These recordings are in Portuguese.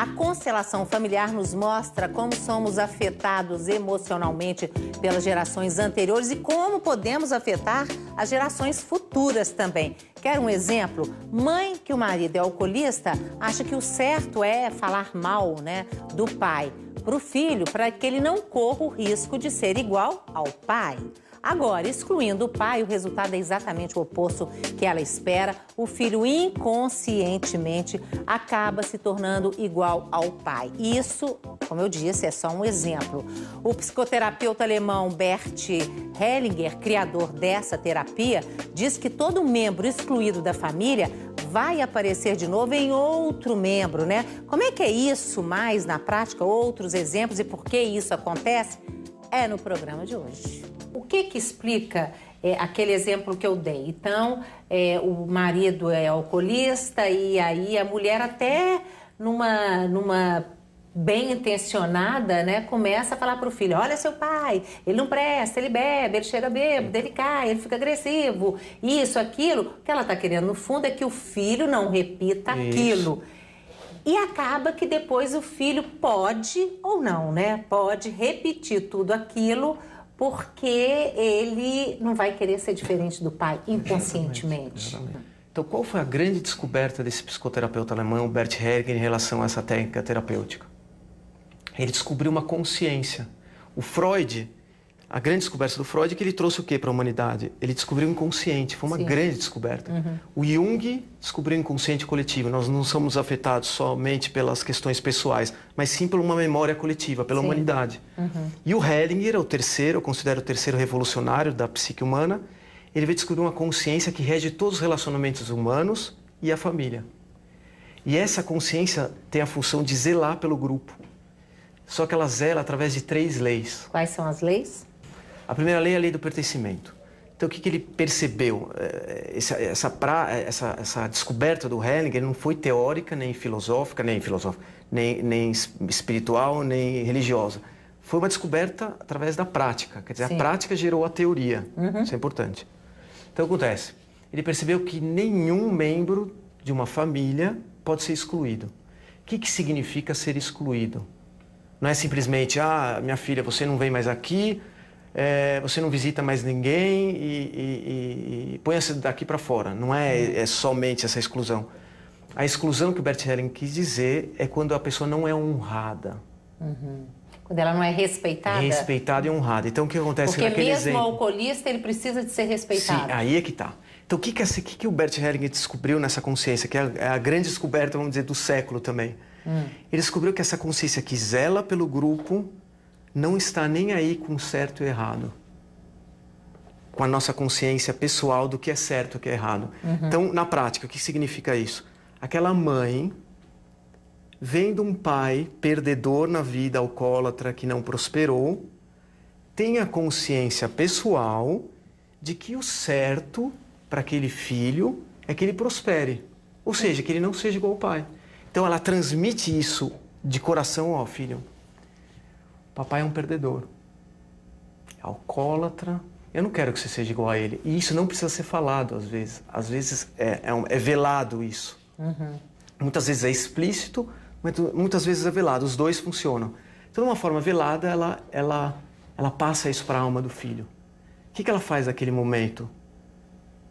A constelação familiar nos mostra como somos afetados emocionalmente pelas gerações anteriores e como podemos afetar as gerações futuras também. Quer um exemplo? Mãe que o marido é alcoolista acha que o certo é falar mal né, do pai para o filho para que ele não corra o risco de ser igual ao pai. Agora, excluindo o pai, o resultado é exatamente o oposto que ela espera. O filho inconscientemente acaba se tornando igual ao pai. Isso, como eu disse, é só um exemplo. O psicoterapeuta alemão Bert Hellinger, criador dessa terapia, diz que todo membro excluído da família vai aparecer de novo em outro membro, né? Como é que é isso mais na prática? Outros exemplos e por que isso acontece? É no programa de hoje. O que que explica é, aquele exemplo que eu dei? Então, é, o marido é alcoolista e aí a mulher até numa, numa bem intencionada, né, começa a falar para o filho: olha seu pai, ele não presta, ele bebe, ele chega bêbado, ele cai, ele fica agressivo, isso, aquilo. O que ela está querendo no fundo é que o filho não repita isso. aquilo. E acaba que depois o filho pode ou não, né? Pode repetir tudo aquilo porque ele não vai querer ser diferente do pai inconscientemente. Exatamente, exatamente. Então, qual foi a grande descoberta desse psicoterapeuta alemão, Bert Hellinger, em relação a essa técnica terapêutica? Ele descobriu uma consciência. O Freud a grande descoberta do Freud é que ele trouxe o que para a humanidade? Ele descobriu o inconsciente, foi uma Sim. grande descoberta. Uhum. O Jung descobriu o inconsciente coletivo. Nós não somos afetados somente pelas questões pessoais, mas sim por uma memória coletiva, pela Sim. humanidade. Uhum. E o Hellinger, o terceiro, eu considero o terceiro revolucionário da psique humana, ele veio descobrir uma consciência que rege todos os relacionamentos humanos e a família. E essa consciência tem a função de zelar pelo grupo. Só que ela zela através de três leis. Quais são as leis? A primeira lei é a lei do pertencimento. Então, o que, que ele percebeu? É, essa, essa, pra, essa, essa, descoberta do Hellinger não foi teórica, nem filosófica, nem filosófica, nem, nem espiritual, nem religiosa. Foi uma descoberta através da prática. Quer dizer, Sim. a prática gerou a teoria. Uhum. Isso é importante. Então, acontece. Ele percebeu que nenhum membro de uma família pode ser excluído. O que, que significa ser excluído? Não é simplesmente, ah, minha filha, você não vem mais aqui, é, você não visita mais ninguém e, e, e põe-se daqui para fora. Não é, é, somente essa exclusão. A exclusão que o Bert Helling quis dizer é quando a pessoa não é honrada. Uhum. Quando ela não é respeitada? Respeitada e honrada. Então, o que acontece Porque naquele mesmo exemplo... o alcoolista, ele precisa de ser respeitado. Sim, aí é que está. Então, o que, que, que, que o Bert Helling descobriu nessa consciência, que é a, é a grande descoberta, vamos dizer, do século também? Hum. Ele descobriu que essa consciência que zela pelo grupo não está nem aí com certo e errado. Com a nossa consciência pessoal do que é certo e o que é errado. Uhum. Então, na prática, o que significa isso? Aquela mãe vendo um pai perdedor na vida, alcoólatra, que não prosperou, tem a consciência pessoal de que o certo para aquele filho é que ele prospere. Ou seja, que ele não seja igual ao pai. Então ela transmite isso de coração ao filho. Papai é um perdedor. É alcoólatra. Eu não quero que você seja igual a ele. E isso não precisa ser falado às vezes. Às vezes é, é, um, é velado isso. Uhum. Muitas vezes é explícito, muitas vezes é velado. Os dois funcionam. Então, de uma forma velada, ela, ela, ela passa isso para a alma do filho. O que, que ela faz naquele momento?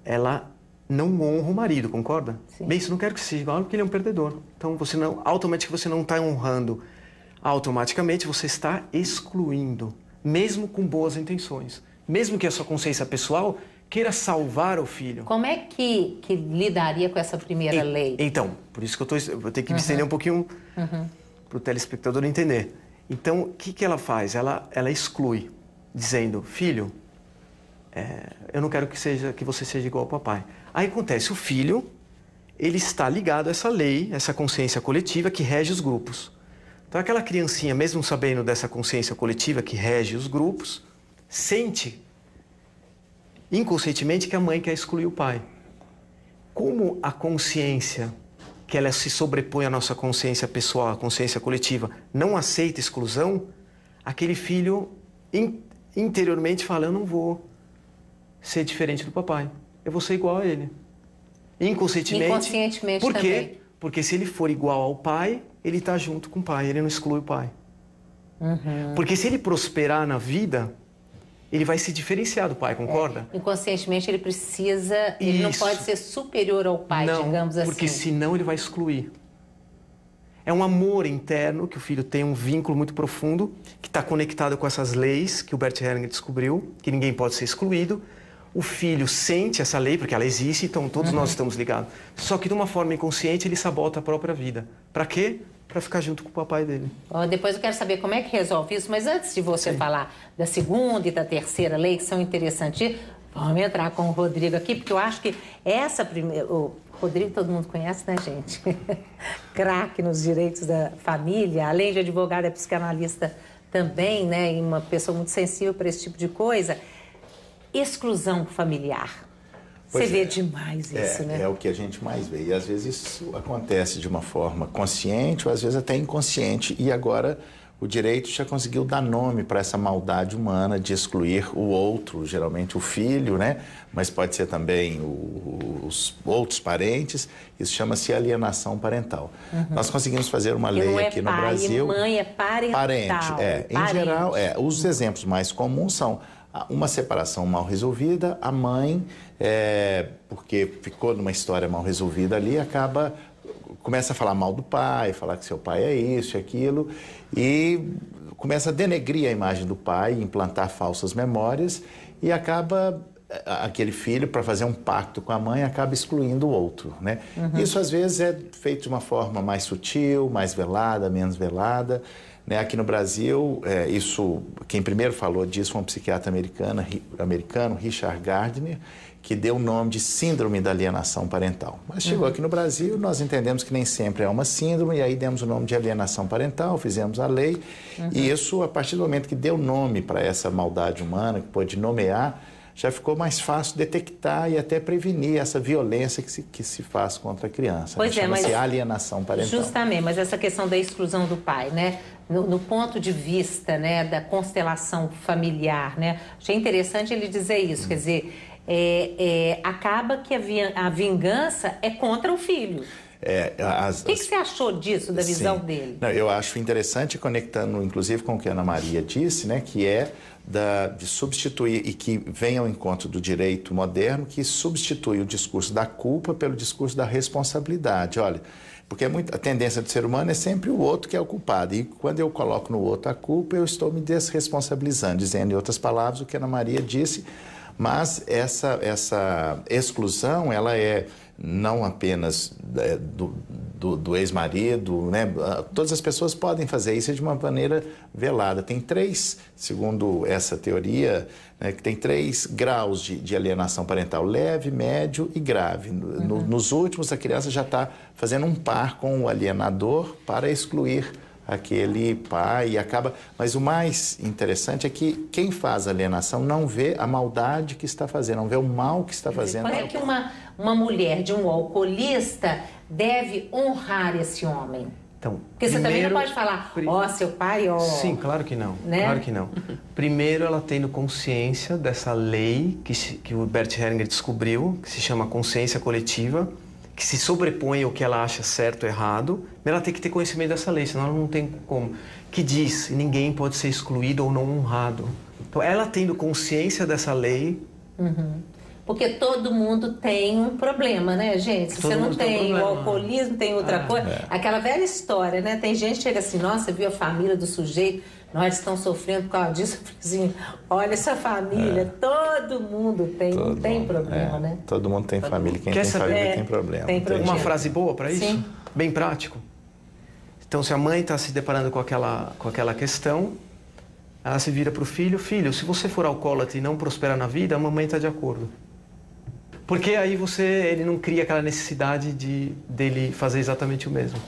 Ela não honra o marido, concorda? Sim. Bem, isso não quero que seja igual porque ele é um perdedor. Então, você não, automaticamente você não está honrando automaticamente você está excluindo, mesmo com boas intenções. Mesmo que a sua consciência pessoal queira salvar o filho. Como é que, que lidaria com essa primeira e, lei? Então, por isso que eu, tô, eu vou ter que me estender um pouquinho uhum. para o telespectador entender. Então, o que, que ela faz? Ela, ela exclui, dizendo, filho, é, eu não quero que, seja, que você seja igual ao papai. Aí acontece, o filho, ele está ligado a essa lei, essa consciência coletiva que rege os grupos. Então, aquela criancinha, mesmo sabendo dessa consciência coletiva que rege os grupos, sente inconscientemente que a mãe quer excluir o pai. Como a consciência, que ela se sobrepõe à nossa consciência pessoal, à consciência coletiva, não aceita exclusão, aquele filho interiormente fala: Eu não vou ser diferente do papai, eu vou ser igual a ele. Inconscientemente. Inconscientemente Por quê? Também. Porque se ele for igual ao pai, ele está junto com o pai, ele não exclui o pai. Uhum. Porque se ele prosperar na vida, ele vai se diferenciar do pai, concorda? É, inconscientemente ele precisa, ele Isso. não pode ser superior ao pai, não, digamos assim. Porque senão ele vai excluir. É um amor interno que o filho tem um vínculo muito profundo, que está conectado com essas leis que o Bert Hellinger descobriu, que ninguém pode ser excluído. O filho sente essa lei, porque ela existe, então todos uhum. nós estamos ligados. Só que de uma forma inconsciente ele sabota a própria vida. Para quê? Para ficar junto com o papai dele. Oh, depois eu quero saber como é que resolve isso, mas antes de você Sim. falar da segunda e da terceira lei, que são interessantes, vamos entrar com o Rodrigo aqui, porque eu acho que essa primeira. Rodrigo todo mundo conhece, né, gente? Craque nos direitos da família, além de advogado, é psicanalista também, né? E uma pessoa muito sensível para esse tipo de coisa. Exclusão familiar. Você vê é. demais é, isso, né? É o que a gente mais vê. E às vezes isso acontece de uma forma consciente ou às vezes até inconsciente. E agora o direito já conseguiu dar nome para essa maldade humana de excluir o outro, geralmente o filho, né? Mas pode ser também o, os outros parentes. Isso chama-se alienação parental. Uhum. Nós conseguimos fazer uma lei é aqui pai, no Brasil. Mãe é parental. Parente, é. Em parente. geral, é. Os exemplos mais comuns são uma separação mal resolvida, a mãe, é, porque ficou numa história mal resolvida ali, acaba começa a falar mal do pai, falar que seu pai é isso e aquilo, e começa a denegrir a imagem do pai, implantar falsas memórias e acaba aquele filho para fazer um pacto com a mãe acaba excluindo o outro, né? Uhum. Isso às vezes é feito de uma forma mais sutil, mais velada, menos velada. Né? Aqui no Brasil, é, isso quem primeiro falou disso foi um psiquiatra americano, americano Richard Gardner, que deu o nome de síndrome da alienação parental. Mas chegou uhum. aqui no Brasil, nós entendemos que nem sempre é uma síndrome, e aí demos o nome de alienação parental, fizemos a lei, uhum. e isso, a partir do momento que deu nome para essa maldade humana, que pôde nomear, já ficou mais fácil detectar e até prevenir essa violência que se, que se faz contra a criança. Pois é, mas alienação parental. Justamente, mas essa questão da exclusão do pai, né? No, no, ponto de vista, né, da constelação familiar, né? Achei interessante ele dizer isso, quer dizer, é, é, acaba que a, a, vingança é contra o filho. É, as, o que, que, você achou disso, da visão sim. dele? Não, eu acho interessante, conectando inclusive com o que a Ana Maria disse, né, que é da, de substituir, e que vem ao encontro do direito moderno, que substitui o discurso da culpa pelo discurso da responsabilidade. Olha, porque é muito, a tendência do ser humano é sempre o outro que é o culpado. E quando eu coloco no outro a culpa, eu estou me desresponsabilizando, dizendo, em outras palavras, o que a Ana Maria disse mas essa, essa exclusão, ela é não apenas é, do, do, do ex-marido, né? todas as pessoas podem fazer isso de uma maneira velada. Tem três, segundo essa teoria, né, que tem três graus de, de, alienação parental: leve, médio e grave. No, uhum. Nos últimos, a criança já está fazendo um par com o alienador para excluir aquele pai e acaba. Mas o mais interessante é que quem faz alienação não vê a maldade que está fazendo, não vê o mal que está fazendo. Quando é que uma, uma mulher de um alcoolista deve honrar esse homem? Então, Porque você também não pode falar, ó, oh, seu pai, ó. Oh... Sim, claro que não. Né? Claro que não. Primeiro, ela tendo consciência dessa lei que, que o Bert Hellinger descobriu, que se chama consciência coletiva que se sobrepõe ao que ela acha certo ou errado, ela tem que ter conhecimento dessa lei, senão ela não tem como. Que diz ninguém pode ser excluído ou não honrado. Então, ela tendo consciência dessa lei. Uhum. Porque todo mundo tem um problema, né, gente? Se todo você não tem, tem um o alcoolismo, tem outra ah, coisa. É. Aquela velha história, né? Tem gente que chega assim, nossa, viu a família do sujeito nós estamos sofrendo por causa disso. Assim, olha essa família, é. todo mundo tem, todo não tem mundo, problema, é. né? Todo mundo tem todo família, quem Quer tem saber? família tem problema. Tem problema. Uma frase boa para isso? Sim. Bem prático. Então, se a mãe está se deparando com aquela, com aquela questão, ela se vira para o filho: Filho, se você for alcoólatra e não prosperar na vida, a mamãe está de acordo. Porque aí você, ele não cria aquela necessidade de dele fazer exatamente o mesmo.